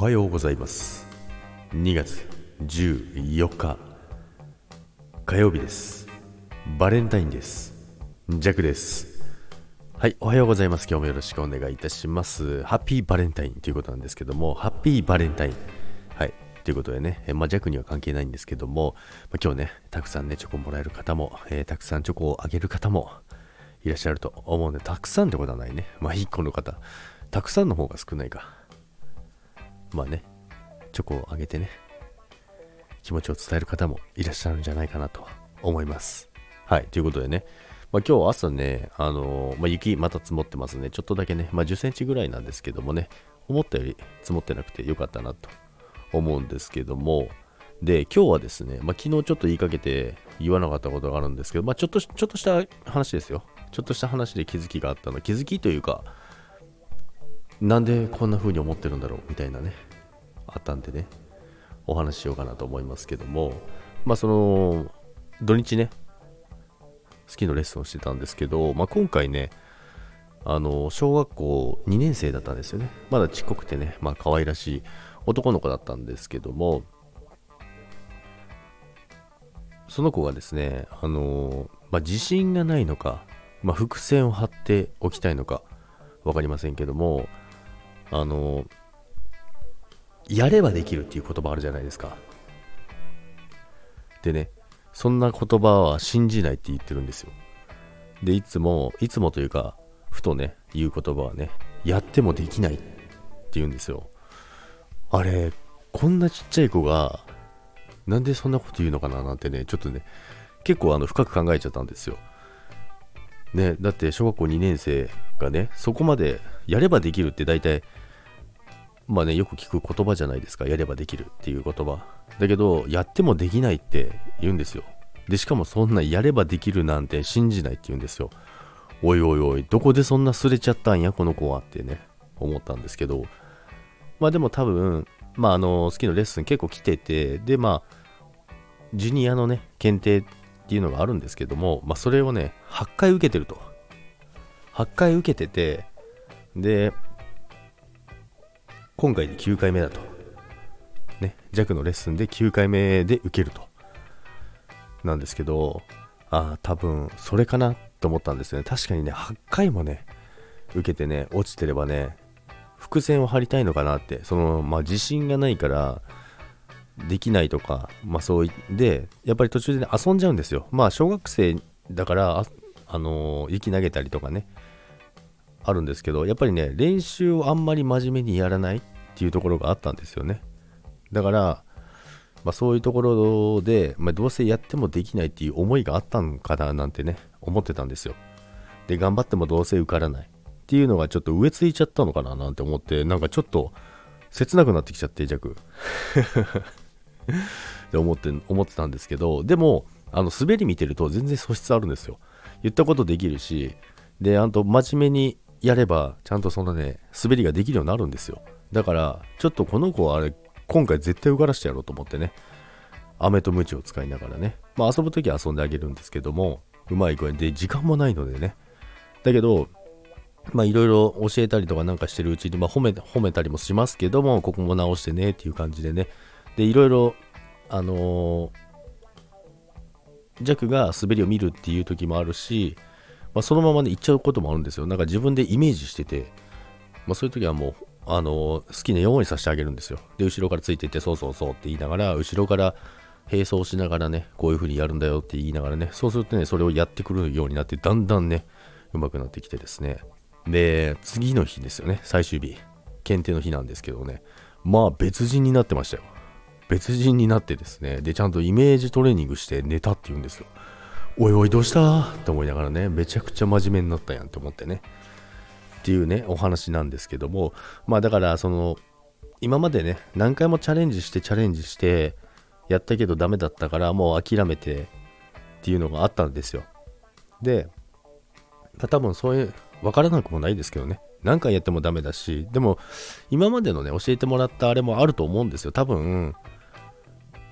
はようございます。2月14日火曜日です。バレンタインです。ジャクです。はいおはようございます。今日もよろしくお願いいたします。ハッピーバレンタインということなんですけどもハッピーバレンタイン。はいということでね、えまあ、ジャックには関係ないんですけども、まあ、今日ねたくさんねチョコもらえる方も、えー、たくさんチョコをあげる方もいらっしゃると思うんでたくさんってことはないね。まあ1個の方。たくさんの方が少ないか。まあね、チョコをあげてね、気持ちを伝える方もいらっしゃるんじゃないかなと思います。はい、ということでね、まあ、今日朝ね、あのー、まあ、雪また積もってますね。ちょっとだけね、まあ、10センチぐらいなんですけどもね、思ったより積もってなくてよかったなと思うんですけども、で、今日はですね、まあ、昨日ちょっと言いかけて言わなかったことがあるんですけど、まあ、ちょっと、ちょっとした話ですよ。ちょっとした話で気づきがあったの。気づきというか、なんでこんな風に思ってるんだろうみたいなね、あったんでね、お話ししようかなと思いますけども、まあその、土日ね、好きのレッスンをしてたんですけど、まあ今回ね、あの、小学校2年生だったんですよね。まだちっこくてね、まあ可愛らしい男の子だったんですけども、その子がですね、あの、まあ自信がないのか、まあ伏線を張っておきたいのか、わかりませんけども、あの、やればできるっていう言葉あるじゃないですか。でね、そんな言葉は信じないって言ってるんですよ。で、いつも、いつもというか、ふとね、言う言葉はね、やってもできないって言うんですよ。あれ、こんなちっちゃい子が、なんでそんなこと言うのかななんてね、ちょっとね、結構あの深く考えちゃったんですよ。ね、だって小学校2年生がね、そこまでやればできるって大体まあね、よく聞く言葉じゃないですか。やればできるっていう言葉。だけど、やってもできないって言うんですよ。で、しかもそんなやればできるなんて信じないって言うんですよ。おいおいおい、どこでそんなすれちゃったんや、この子はってね、思ったんですけど。まあでも多分、まああの、好きのレッスン結構来てて、で、まあ、ジュニアのね、検定っていうのがあるんですけども、まあそれをね、8回受けてると。8回受けてて、で、今回で9回目だと。ね、弱のレッスンで9回目で受けると。なんですけど、ああ、多分それかなと思ったんですよね。確かにね、8回もね、受けてね、落ちてればね、伏線を張りたいのかなって、その、まあ、自信がないから、できないとか、まあそういで、やっぱり途中で、ね、遊んじゃうんですよ。まあ小学生だから、あ、あのー、雪投げたりとかね、あるんですけど、やっぱりね、練習をあんまり真面目にやらないっていうところがあったんですよね。だから、まあ、そういうところで、まあ、どうせやってもできないっていう思いがあったんかななんてね、思ってたんですよ。で、頑張ってもどうせ受からないっていうのがちょっと植え付いちゃったのかななんて思って、なんかちょっと切なくなってきちゃって、弱。って思って、思ってたんですけど、でも、あの、滑り見てると全然素質あるんですよ。言ったことできるし、で、あと、真面目にやれば、ちゃんとそのね、滑りができるようになるんですよ。だから、ちょっとこの子はあれ、今回絶対受からしてやろうと思ってね、飴とムチを使いながらね、まあ遊ぶときは遊んであげるんですけども、うまい声で、時間もないのでね。だけど、まあいろいろ教えたりとかなんかしてるうちに、まあ褒め、褒めたりもしますけども、ここも直してねっていう感じでね。で、いろいろ、あのー、ジャックが滑りを見るっていう時もあるし、まあ、そのままね、行っちゃうこともあるんですよ。なんか自分でイメージしてて、まあ、そういう時はもう、あの好きなようにさせてあげるんですよ。で、後ろからついていって、そうそうそうって言いながら、後ろから並走しながらね、こういう風にやるんだよって言いながらね、そうするとね、それをやってくるようになって、だんだんね、上手くなってきてですね。で、次の日ですよね、最終日。検定の日なんですけどね、まあ別人になってましたよ。別人になってですね、で、ちゃんとイメージトレーニングして寝たって言うんですよ。おいおいどうした？って思いながらね、めちゃくちゃ真面目になったやんって思ってね。っていうね、お話なんですけども、まあだから、その、今までね、何回もチャレンジしてチャレンジして、やったけどダメだったから、もう諦めてっていうのがあったんですよ。で、多分そういう、わからなくもないですけどね。何回やってもダメだし、でも、今までのね、教えてもらったあれもあると思うんですよ。多分、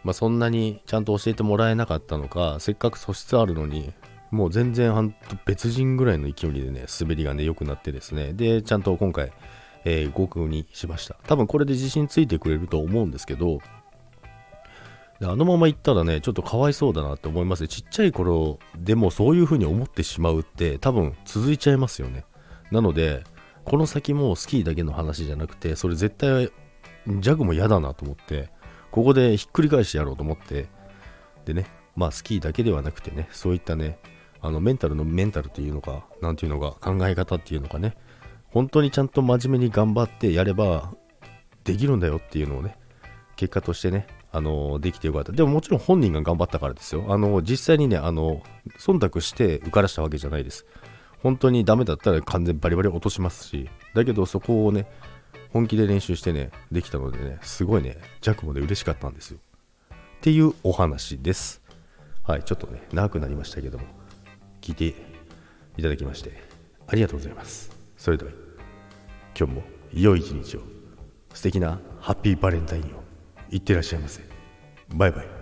まあ、そんなにちゃんと教えてもらえなかったのか、せっかく素質あるのに、もう全然別人ぐらいの勢いでね、滑りがね、良くなってですね、で、ちゃんと今回、えー、合格にしました。多分これで自信ついてくれると思うんですけどあのまま行ったらねちょっとかわいそうだなって思いますちっちゃい頃でもそういう風に思ってしまうって多分続いちゃいますよね。なのでこの先もスキーだけの話じゃなくてそれ絶対ジャグも嫌だなと思ってここでひっくり返してやろうと思ってでねまあスキーだけではなくてねそういったねあのメンタルのメンタルっていうのか何ていうのか考え方っていうのかね。本当にちゃんと真面目に頑張ってやればできるんだよっていうのをね結果としてねあのできてよかった。でももちろん本人が頑張ったからですよ。あの実際にねあの忖度して受からしたわけじゃないです。本当にダメだったら完全バリバリ落としますしだけどそこをね本気で練習してねできたのでねすごいね弱もで嬉しかったんですよ。っていうお話です。はいちょっとね長くなりましたけども。聞いていただきましてありがとうございます。それでは今日も良い一日を。素敵なハッピーバレンタインを。いってらっしゃいませ。バイバイ。